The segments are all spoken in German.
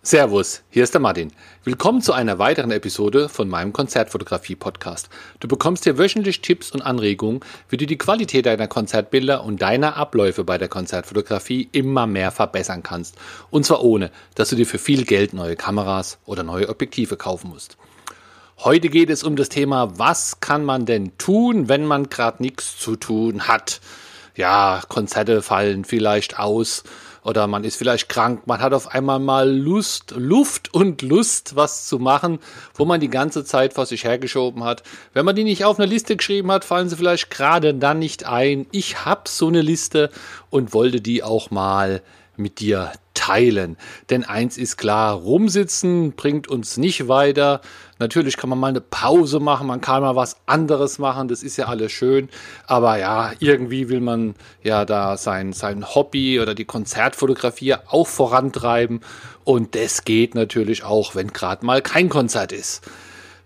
Servus, hier ist der Martin. Willkommen zu einer weiteren Episode von meinem Konzertfotografie-Podcast. Du bekommst hier wöchentlich Tipps und Anregungen, wie du die Qualität deiner Konzertbilder und deiner Abläufe bei der Konzertfotografie immer mehr verbessern kannst. Und zwar ohne, dass du dir für viel Geld neue Kameras oder neue Objektive kaufen musst. Heute geht es um das Thema, was kann man denn tun, wenn man gerade nichts zu tun hat? Ja, Konzerte fallen vielleicht aus oder man ist vielleicht krank, man hat auf einmal mal Lust, Luft und Lust, was zu machen, wo man die ganze Zeit vor sich hergeschoben hat. Wenn man die nicht auf eine Liste geschrieben hat, fallen sie vielleicht gerade dann nicht ein. Ich habe so eine Liste und wollte die auch mal mit dir teilen. Denn eins ist klar, rumsitzen bringt uns nicht weiter. Natürlich kann man mal eine Pause machen, man kann mal was anderes machen, das ist ja alles schön. Aber ja, irgendwie will man ja da sein, sein Hobby oder die Konzertfotografie auch vorantreiben. Und das geht natürlich auch, wenn gerade mal kein Konzert ist.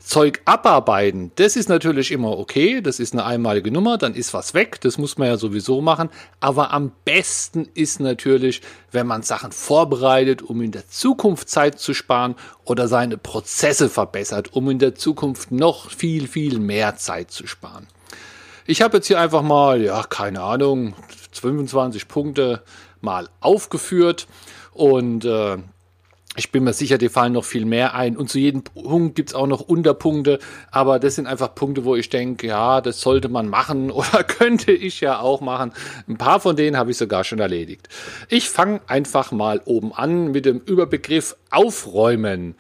Zeug abarbeiten, das ist natürlich immer okay, das ist eine einmalige Nummer, dann ist was weg, das muss man ja sowieso machen, aber am besten ist natürlich, wenn man Sachen vorbereitet, um in der Zukunft Zeit zu sparen oder seine Prozesse verbessert, um in der Zukunft noch viel, viel mehr Zeit zu sparen. Ich habe jetzt hier einfach mal, ja, keine Ahnung, 25 Punkte mal aufgeführt und äh, ich bin mir sicher, die fallen noch viel mehr ein. Und zu jedem Punkt gibt's auch noch Unterpunkte. Aber das sind einfach Punkte, wo ich denke, ja, das sollte man machen oder könnte ich ja auch machen. Ein paar von denen habe ich sogar schon erledigt. Ich fange einfach mal oben an mit dem Überbegriff Aufräumen.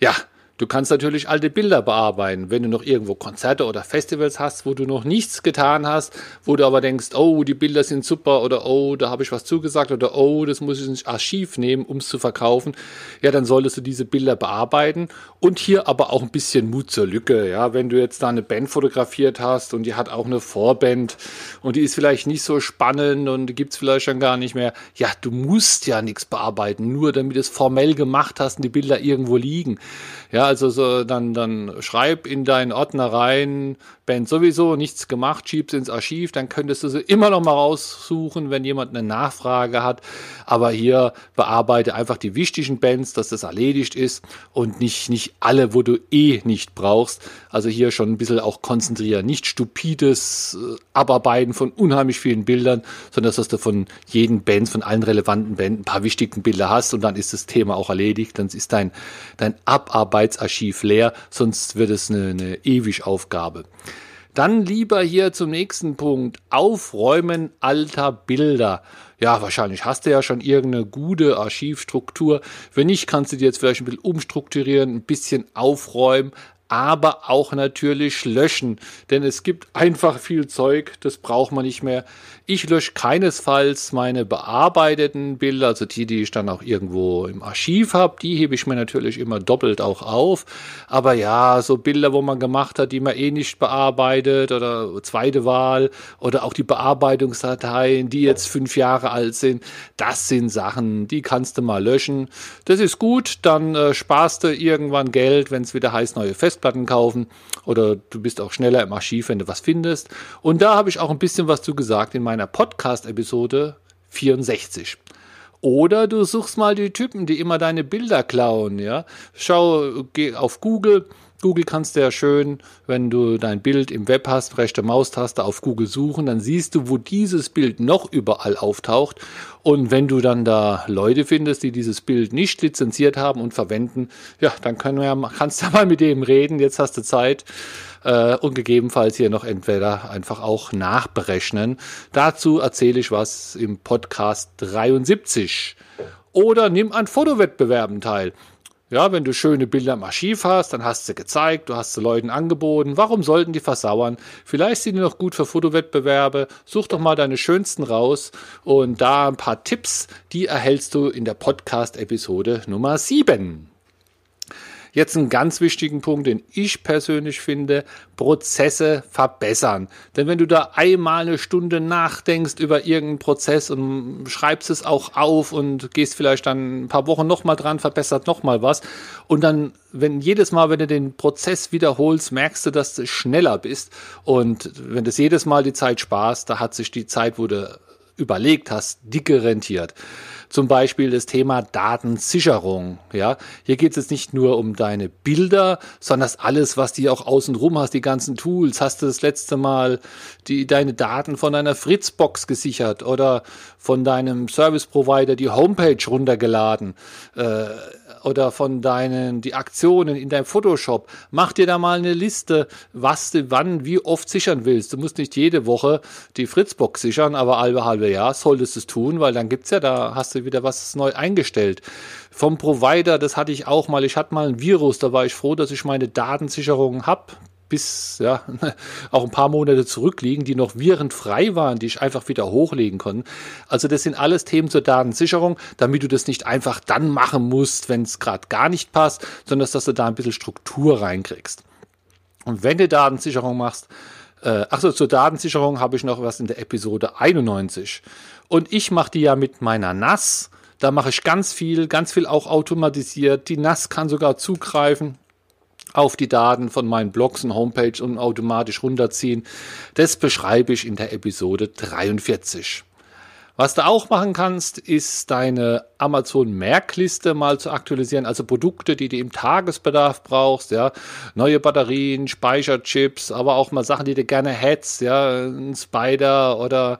Ja, Du kannst natürlich alte Bilder bearbeiten, wenn du noch irgendwo Konzerte oder Festivals hast, wo du noch nichts getan hast, wo du aber denkst, oh, die Bilder sind super oder oh, da habe ich was zugesagt oder oh, das muss ich ins Archiv nehmen, um es zu verkaufen. Ja, dann solltest du diese Bilder bearbeiten und hier aber auch ein bisschen Mut zur Lücke. Ja, wenn du jetzt da eine Band fotografiert hast und die hat auch eine Vorband und die ist vielleicht nicht so spannend und die gibt's vielleicht schon gar nicht mehr. Ja, du musst ja nichts bearbeiten, nur damit du es formell gemacht hast und die Bilder irgendwo liegen. Ja, also so, dann, dann schreib in deinen Ordner rein, Band sowieso nichts gemacht, schieb's ins Archiv, dann könntest du sie immer noch mal raussuchen, wenn jemand eine Nachfrage hat. Aber hier bearbeite einfach die wichtigen Bands, dass das erledigt ist und nicht, nicht alle, wo du eh nicht brauchst. Also hier schon ein bisschen auch konzentrieren. Nicht stupides äh, Abarbeiten von unheimlich vielen Bildern, sondern dass du von jeden Bands, von allen relevanten Bänden ein paar wichtigen Bilder hast und dann ist das Thema auch erledigt. Dann ist dein, dein Abarbeitsarchiv leer, sonst wird es eine, eine ewig Aufgabe. Dann lieber hier zum nächsten Punkt. Aufräumen alter Bilder. Ja, wahrscheinlich hast du ja schon irgendeine gute Archivstruktur. Wenn nicht, kannst du dir jetzt vielleicht ein bisschen umstrukturieren, ein bisschen aufräumen, aber auch natürlich löschen, denn es gibt einfach viel Zeug, das braucht man nicht mehr. Ich lösche keinesfalls meine bearbeiteten Bilder, also die, die ich dann auch irgendwo im Archiv habe, die hebe ich mir natürlich immer doppelt auch auf. Aber ja, so Bilder, wo man gemacht hat, die man eh nicht bearbeitet oder zweite Wahl oder auch die Bearbeitungsdateien, die jetzt fünf Jahre alt sind, das sind Sachen, die kannst du mal löschen. Das ist gut, dann äh, sparst du irgendwann Geld, wenn es wieder heißt, neue Festplatten Festplatten kaufen oder du bist auch schneller im Archiv, wenn du was findest. Und da habe ich auch ein bisschen was zu gesagt in meiner Podcast-Episode 64. Oder du suchst mal die Typen, die immer deine Bilder klauen, ja. Schau, geh auf Google, Google kannst du ja schön, wenn du dein Bild im Web hast, rechte Maustaste auf Google suchen, dann siehst du, wo dieses Bild noch überall auftaucht. Und wenn du dann da Leute findest, die dieses Bild nicht lizenziert haben und verwenden, ja, dann können wir kannst du ja mal mit dem reden. Jetzt hast du Zeit. Äh, und gegebenenfalls hier noch entweder einfach auch nachberechnen. Dazu erzähle ich was im Podcast 73. Oder nimm an Fotowettbewerben teil. Ja, wenn du schöne Bilder im Archiv hast, dann hast du gezeigt, du hast sie Leuten angeboten. Warum sollten die versauern? Vielleicht sind die noch gut für Fotowettbewerbe. Such doch mal deine schönsten raus und da ein paar Tipps, die erhältst du in der Podcast-Episode Nummer 7. Jetzt einen ganz wichtigen Punkt, den ich persönlich finde, Prozesse verbessern. Denn wenn du da einmal eine Stunde nachdenkst über irgendeinen Prozess und schreibst es auch auf und gehst vielleicht dann ein paar Wochen nochmal dran, verbessert nochmal was und dann, wenn jedes Mal, wenn du den Prozess wiederholst, merkst du, dass du schneller bist und wenn das jedes Mal die Zeit sparst, da hat sich die Zeit, wo du überlegt hast, dicke rentiert. Zum Beispiel das Thema Datensicherung. Ja, hier geht es jetzt nicht nur um deine Bilder, sondern das alles, was du auch außenrum hast, die ganzen Tools. Hast du das letzte Mal die, deine Daten von deiner Fritzbox gesichert oder von deinem Service Provider die Homepage runtergeladen? Äh, oder von deinen, die Aktionen in deinem Photoshop. Mach dir da mal eine Liste, was du wann, wie oft sichern willst. Du musst nicht jede Woche die Fritzbox sichern, aber halbe, halbe Jahr solltest du es tun, weil dann gibt's ja, da hast du wieder was neu eingestellt. Vom Provider, das hatte ich auch mal. Ich hatte mal ein Virus, da war ich froh, dass ich meine Datensicherung hab bis ja auch ein paar Monate zurückliegen, die noch virenfrei waren, die ich einfach wieder hochlegen konnte. Also das sind alles Themen zur Datensicherung, damit du das nicht einfach dann machen musst, wenn es gerade gar nicht passt, sondern dass du da ein bisschen Struktur reinkriegst. Und wenn du Datensicherung machst, äh, achso, zur Datensicherung habe ich noch was in der Episode 91. Und ich mache die ja mit meiner NAS. Da mache ich ganz viel, ganz viel auch automatisiert. Die NAS kann sogar zugreifen auf die Daten von meinen Blogs und Homepage und automatisch runterziehen. Das beschreibe ich in der Episode 43. Was du auch machen kannst, ist deine Amazon-Merkliste mal zu aktualisieren, also Produkte, die du im Tagesbedarf brauchst, ja, neue Batterien, Speicherchips, aber auch mal Sachen, die du gerne hättest, ja, ein Spider oder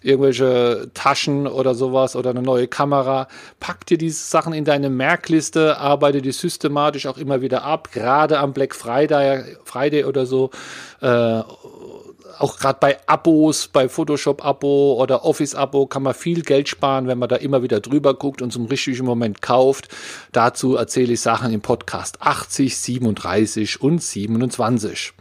irgendwelche Taschen oder sowas oder eine neue Kamera. Pack dir diese Sachen in deine Merkliste, arbeite die systematisch auch immer wieder ab, gerade am Black Friday, Friday oder so. Äh, auch gerade bei Abos, bei Photoshop-Abo oder Office-Abo kann man viel Geld sparen, wenn man da immer wieder drüber guckt und zum richtigen Moment kauft. Dazu erzähle ich Sachen im Podcast 80, 37 und 27.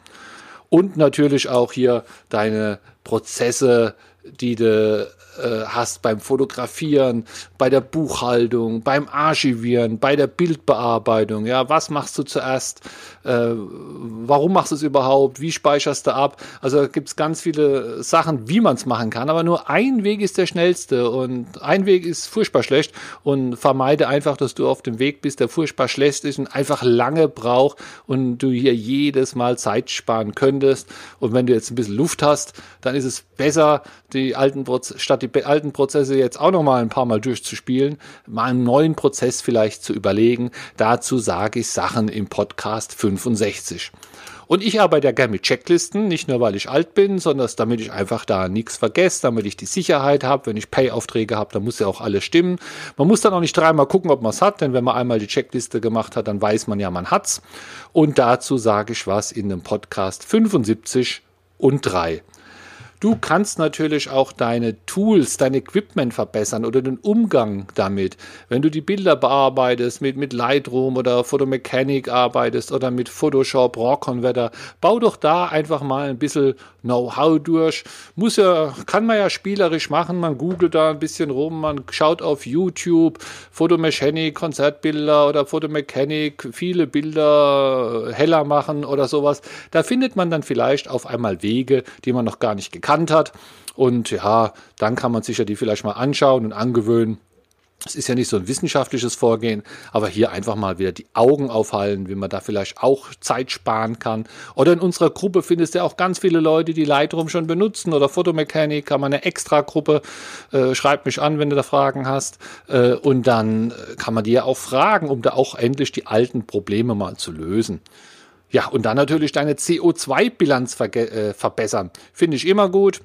Und natürlich auch hier deine Prozesse, die du äh, hast beim Fotografieren, bei der Buchhaltung, beim Archivieren, bei der Bildbearbeitung. Ja, was machst du zuerst? Äh, warum machst du es überhaupt? Wie speicherst du ab? Also gibt es ganz viele Sachen, wie man es machen kann. Aber nur ein Weg ist der schnellste und ein Weg ist furchtbar schlecht und vermeide einfach, dass du auf dem Weg bist, der furchtbar schlecht ist und einfach lange braucht und du hier jedes Mal Zeit sparen könntest. Und wenn du jetzt ein bisschen Luft hast, dann ist es besser, die alten Proz statt die alten Prozesse jetzt auch noch mal ein paar Mal durchzuspielen, mal einen neuen Prozess vielleicht zu überlegen. Dazu sage ich Sachen im Podcast 65. Und ich arbeite ja gerne mit Checklisten, nicht nur weil ich alt bin, sondern damit ich einfach da nichts vergesse, damit ich die Sicherheit habe. Wenn ich Pay-Aufträge habe, dann muss ja auch alles stimmen. Man muss dann auch nicht dreimal gucken, ob man es hat, denn wenn man einmal die Checkliste gemacht hat, dann weiß man ja, man hat's. Und dazu sage ich was in dem Podcast 75 und 3. Du kannst natürlich auch deine Tools, dein Equipment verbessern oder den Umgang damit. Wenn du die Bilder bearbeitest mit, mit Lightroom oder Photomechanic arbeitest oder mit Photoshop, RAW Converter, bau doch da einfach mal ein bisschen Know-how durch. Muss ja, kann man ja spielerisch machen. Man googelt da ein bisschen rum, man schaut auf YouTube, Photomechanic, Konzertbilder oder Photomechanic, viele Bilder heller machen oder sowas. Da findet man dann vielleicht auf einmal Wege, die man noch gar nicht gekannt gekannt hat. Und ja, dann kann man sich ja die vielleicht mal anschauen und angewöhnen. Es ist ja nicht so ein wissenschaftliches Vorgehen, aber hier einfach mal wieder die Augen aufhalten, wie man da vielleicht auch Zeit sparen kann. Oder in unserer Gruppe findest du ja auch ganz viele Leute, die Lightroom schon benutzen oder Photomechanik, kann man eine extra Gruppe, äh, schreib mich an, wenn du da Fragen hast. Äh, und dann kann man die ja auch fragen, um da auch endlich die alten Probleme mal zu lösen. Ja, und dann natürlich deine CO2-Bilanz ver äh, verbessern. Finde ich immer gut.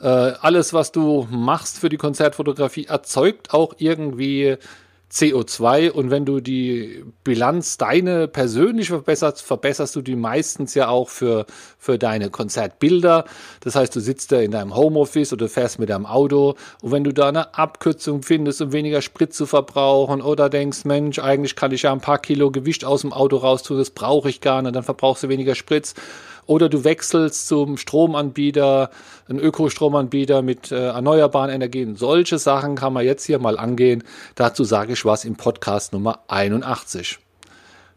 Äh, alles, was du machst für die Konzertfotografie, erzeugt auch irgendwie CO2 und wenn du die Bilanz deine persönlich verbesserst, verbesserst du die meistens ja auch für, für deine Konzertbilder. Das heißt, du sitzt da in deinem Homeoffice oder fährst mit deinem Auto und wenn du da eine Abkürzung findest, um weniger Sprit zu verbrauchen oder denkst, Mensch, eigentlich kann ich ja ein paar Kilo Gewicht aus dem Auto raustun, das brauche ich gar nicht, dann verbrauchst du weniger Sprit oder du wechselst zum Stromanbieter, ein Ökostromanbieter mit äh, erneuerbaren Energien. Solche Sachen kann man jetzt hier mal angehen. Dazu sage ich was im Podcast Nummer 81.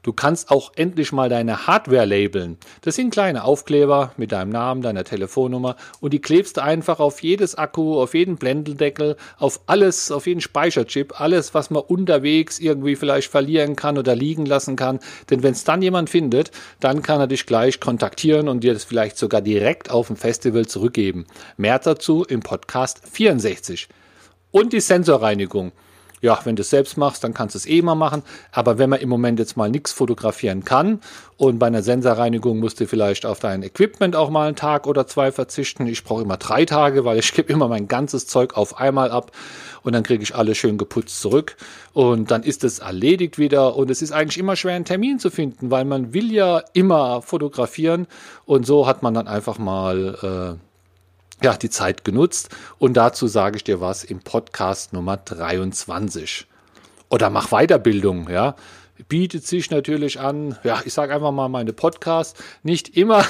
Du kannst auch endlich mal deine Hardware labeln. Das sind kleine Aufkleber mit deinem Namen, deiner Telefonnummer und die klebst du einfach auf jedes Akku, auf jeden Blendeldeckel, auf alles, auf jeden Speicherchip, alles, was man unterwegs irgendwie vielleicht verlieren kann oder liegen lassen kann. Denn wenn es dann jemand findet, dann kann er dich gleich kontaktieren und dir das vielleicht sogar direkt auf dem Festival zurückgeben. Mehr dazu im Podcast 64. Und die Sensorreinigung ja, wenn du es selbst machst, dann kannst du es eh mal machen. Aber wenn man im Moment jetzt mal nichts fotografieren kann und bei einer Sensorreinigung musst du vielleicht auf dein Equipment auch mal einen Tag oder zwei verzichten. Ich brauche immer drei Tage, weil ich gebe immer mein ganzes Zeug auf einmal ab und dann kriege ich alles schön geputzt zurück und dann ist es erledigt wieder und es ist eigentlich immer schwer einen Termin zu finden, weil man will ja immer fotografieren und so hat man dann einfach mal äh, ja, die Zeit genutzt. Und dazu sage ich dir was im Podcast Nummer 23. Oder mach Weiterbildung, ja bietet sich natürlich an, ja, ich sage einfach mal meine Podcasts, nicht immer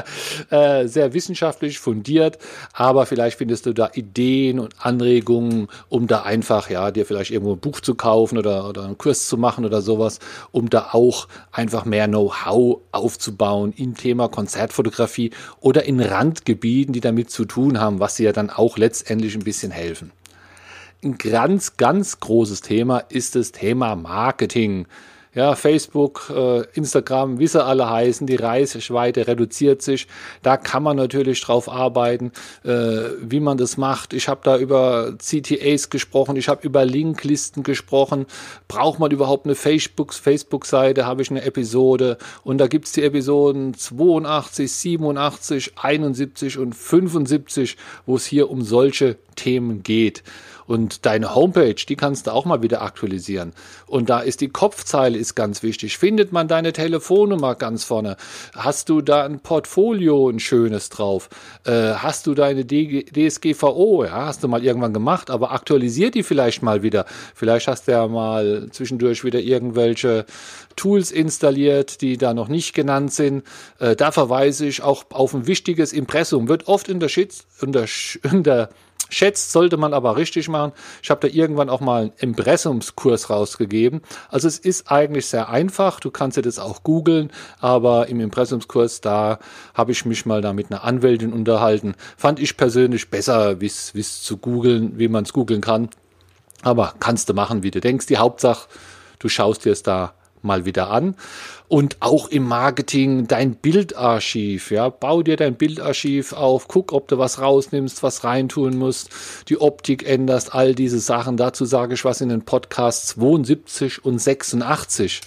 äh, sehr wissenschaftlich fundiert, aber vielleicht findest du da Ideen und Anregungen, um da einfach, ja, dir vielleicht irgendwo ein Buch zu kaufen oder, oder einen Kurs zu machen oder sowas, um da auch einfach mehr Know-how aufzubauen im Thema Konzertfotografie oder in Randgebieten, die damit zu tun haben, was dir ja dann auch letztendlich ein bisschen helfen. Ein ganz, ganz großes Thema ist das Thema Marketing. Ja, Facebook, äh, Instagram, wie sie alle heißen, die Reichweite reduziert sich. Da kann man natürlich drauf arbeiten, äh, wie man das macht. Ich habe da über CTAs gesprochen, ich habe über Linklisten gesprochen. Braucht man überhaupt eine Facebook-Seite? Facebook habe ich eine Episode und da gibt's die Episoden 82, 87, 71 und 75, wo es hier um solche Themen geht. Und deine Homepage, die kannst du auch mal wieder aktualisieren. Und da ist die Kopfzeile ist ganz wichtig. Findet man deine Telefonnummer ganz vorne? Hast du da ein Portfolio, ein schönes drauf? Äh, hast du deine DSGVO? Ja, hast du mal irgendwann gemacht, aber aktualisier die vielleicht mal wieder. Vielleicht hast du ja mal zwischendurch wieder irgendwelche Tools installiert, die da noch nicht genannt sind. Äh, da verweise ich auch auf ein wichtiges Impressum. Wird oft in der, Schitz, schätzt, sollte man aber richtig machen. Ich habe da irgendwann auch mal einen Impressumskurs rausgegeben. Also es ist eigentlich sehr einfach. Du kannst dir das auch googeln, aber im Impressumskurs, da habe ich mich mal da mit einer Anwältin unterhalten. Fand ich persönlich besser, wie es zu googeln, wie man es googeln kann. Aber kannst du machen, wie du denkst. Die Hauptsache, du schaust dir es da mal wieder an. Und auch im Marketing dein Bildarchiv, ja, bau dir dein Bildarchiv auf, guck, ob du was rausnimmst, was reintun musst, die Optik änderst, all diese Sachen. Dazu sage ich was in den Podcasts 72 und 86.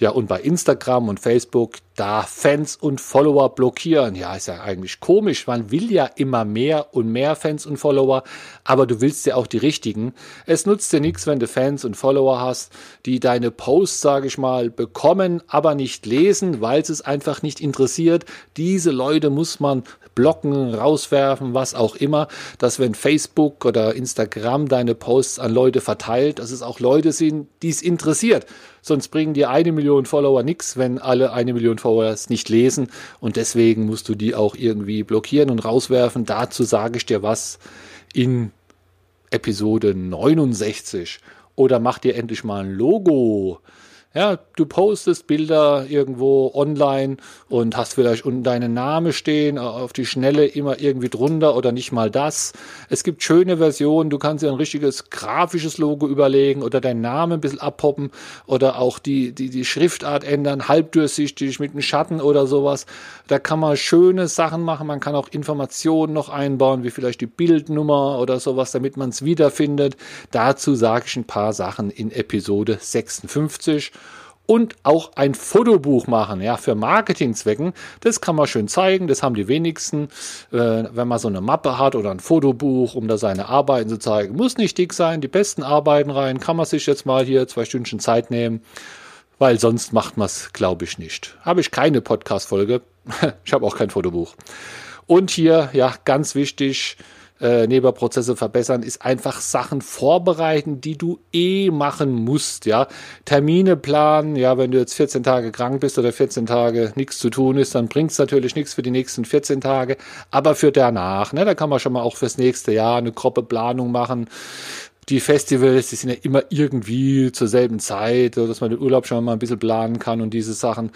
Ja, und bei Instagram und Facebook, da Fans und Follower blockieren. Ja, ist ja eigentlich komisch. Man will ja immer mehr und mehr Fans und Follower, aber du willst ja auch die richtigen. Es nutzt dir nichts, wenn du Fans und Follower hast, die deine Posts, sage ich mal, bekommen, aber nicht lesen, weil es einfach nicht interessiert. Diese Leute muss man blocken, rauswerfen, was auch immer, dass wenn Facebook oder Instagram deine Posts an Leute verteilt, dass es auch Leute sind, die es interessiert. Sonst bringen dir eine Million Follower nichts, wenn alle eine Million Follower es nicht lesen. Und deswegen musst du die auch irgendwie blockieren und rauswerfen. Dazu sage ich dir was in Episode 69. Oder mach dir endlich mal ein Logo ja, du postest Bilder irgendwo online und hast vielleicht unten deinen Namen stehen, auf die Schnelle immer irgendwie drunter oder nicht mal das. Es gibt schöne Versionen, du kannst dir ein richtiges grafisches Logo überlegen oder deinen Namen ein bisschen abpoppen oder auch die, die, die Schriftart ändern, halbdurchsichtig mit einem Schatten oder sowas. Da kann man schöne Sachen machen, man kann auch Informationen noch einbauen, wie vielleicht die Bildnummer oder sowas, damit man es wiederfindet. Dazu sage ich ein paar Sachen in Episode 56 und auch ein Fotobuch machen, ja, für Marketingzwecken. Das kann man schön zeigen, das haben die wenigsten, äh, wenn man so eine Mappe hat oder ein Fotobuch, um da seine Arbeiten zu zeigen. Muss nicht dick sein, die besten Arbeiten rein, kann man sich jetzt mal hier zwei Stündchen Zeit nehmen, weil sonst macht man es, glaube ich, nicht. Habe ich keine Podcast-Folge, ich habe auch kein Fotobuch. Und hier, ja, ganz wichtig, äh, Nebenprozesse verbessern, ist einfach Sachen vorbereiten, die du eh machen musst, ja. Termine planen, ja, wenn du jetzt 14 Tage krank bist oder 14 Tage nichts zu tun ist, dann bringt es natürlich nichts für die nächsten 14 Tage, aber für danach, ne, da kann man schon mal auch fürs nächste Jahr eine grobe Planung machen. Die Festivals, die sind ja immer irgendwie zur selben Zeit, dass man den Urlaub schon mal ein bisschen planen kann und diese Sachen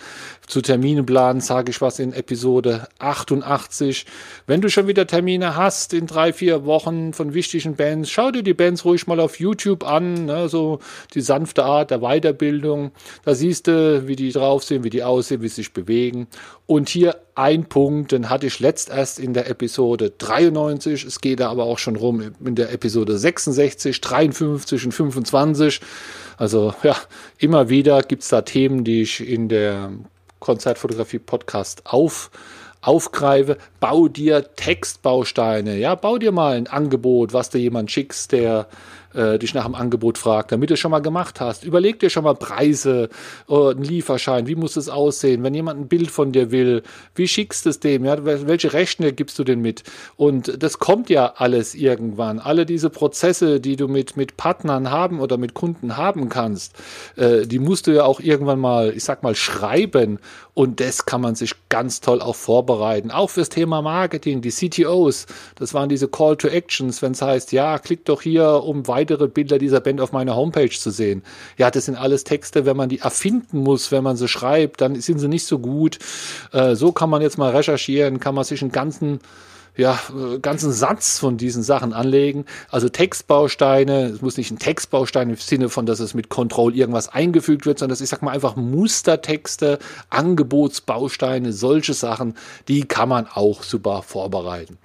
zu Terminen planen, sage ich was in Episode 88. Wenn du schon wieder Termine hast in drei, vier Wochen von wichtigen Bands, schau dir die Bands ruhig mal auf YouTube an, ne, so die sanfte Art der Weiterbildung. Da siehst du, wie die drauf sind, wie die aussehen, wie sie sich bewegen. Und hier ein Punkt, den hatte ich letzt erst in der Episode 93, es geht da aber auch schon rum in der Episode 66, 53 und 25. Also ja, immer wieder gibt es da Themen, die ich in der Konzertfotografie-Podcast auf, aufgreife. Bau dir Textbausteine, ja, bau dir mal ein Angebot, was du jemand schickst, der äh, dich nach dem Angebot fragt, damit du es schon mal gemacht hast. Überleg dir schon mal Preise, äh, einen Lieferschein, wie muss es aussehen, wenn jemand ein Bild von dir will, wie schickst du es dem, ja, welche Rechner gibst du denn mit? Und das kommt ja alles irgendwann. Alle diese Prozesse, die du mit, mit Partnern haben oder mit Kunden haben kannst, äh, die musst du ja auch irgendwann mal, ich sag mal, schreiben. Und das kann man sich ganz toll auch vorbereiten. Auch fürs Thema Marketing, die CTOs, das waren diese Call to Actions, wenn es heißt, ja, klick doch hier, um weiter weitere Bilder dieser Band auf meiner Homepage zu sehen. Ja, das sind alles Texte, wenn man die erfinden muss, wenn man sie schreibt, dann sind sie nicht so gut. Äh, so kann man jetzt mal recherchieren, kann man sich einen ganzen ja, äh, ganzen Satz von diesen Sachen anlegen. Also Textbausteine, es muss nicht ein Textbaustein im Sinne von, dass es mit Control irgendwas eingefügt wird, sondern das ist, sag mal, einfach Mustertexte, Angebotsbausteine, solche Sachen, die kann man auch super vorbereiten.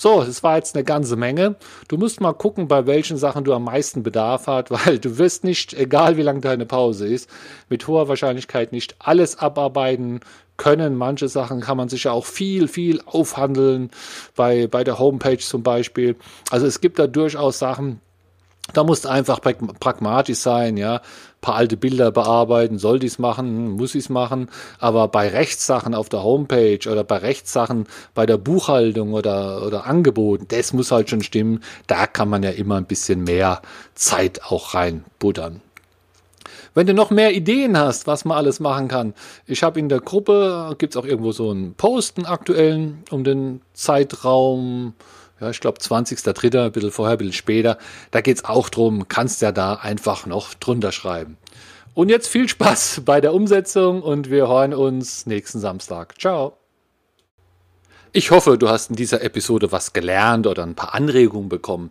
So, das war jetzt eine ganze Menge. Du musst mal gucken, bei welchen Sachen du am meisten Bedarf hast, weil du wirst nicht, egal wie lang deine Pause ist, mit hoher Wahrscheinlichkeit nicht alles abarbeiten können. Manche Sachen kann man sich ja auch viel, viel aufhandeln, bei, bei der Homepage zum Beispiel. Also es gibt da durchaus Sachen, da musst du einfach pragmatisch sein, ja. Ein paar alte Bilder bearbeiten, soll dies machen, muss ich es machen. Aber bei Rechtssachen auf der Homepage oder bei Rechtssachen bei der Buchhaltung oder, oder Angeboten, das muss halt schon stimmen. Da kann man ja immer ein bisschen mehr Zeit auch reinbuttern. Wenn du noch mehr Ideen hast, was man alles machen kann, ich habe in der Gruppe, gibt es auch irgendwo so einen Posten aktuellen um den Zeitraum ja, ich glaube 20.03., ein bisschen vorher, ein bisschen später. Da geht es auch drum, kannst ja da einfach noch drunter schreiben. Und jetzt viel Spaß bei der Umsetzung und wir hören uns nächsten Samstag. Ciao. Ich hoffe, du hast in dieser Episode was gelernt oder ein paar Anregungen bekommen.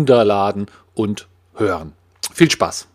runterladen und hören. Viel Spaß!